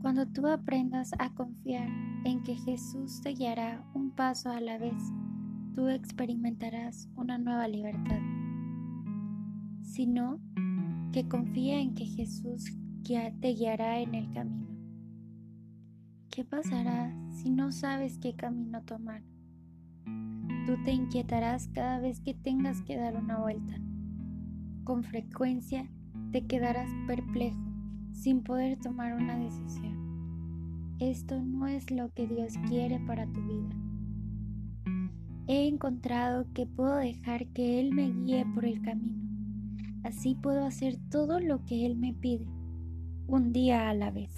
Cuando tú aprendas a confiar en que Jesús te guiará un paso a la vez, tú experimentarás una nueva libertad. Sino que confía en que Jesús te guiará en el camino. ¿Qué pasará si no sabes qué camino tomar? Tú te inquietarás cada vez que tengas que dar una vuelta. Con frecuencia te quedarás perplejo sin poder tomar una decisión. Esto no es lo que Dios quiere para tu vida. He encontrado que puedo dejar que Él me guíe por el camino. Así puedo hacer todo lo que Él me pide, un día a la vez.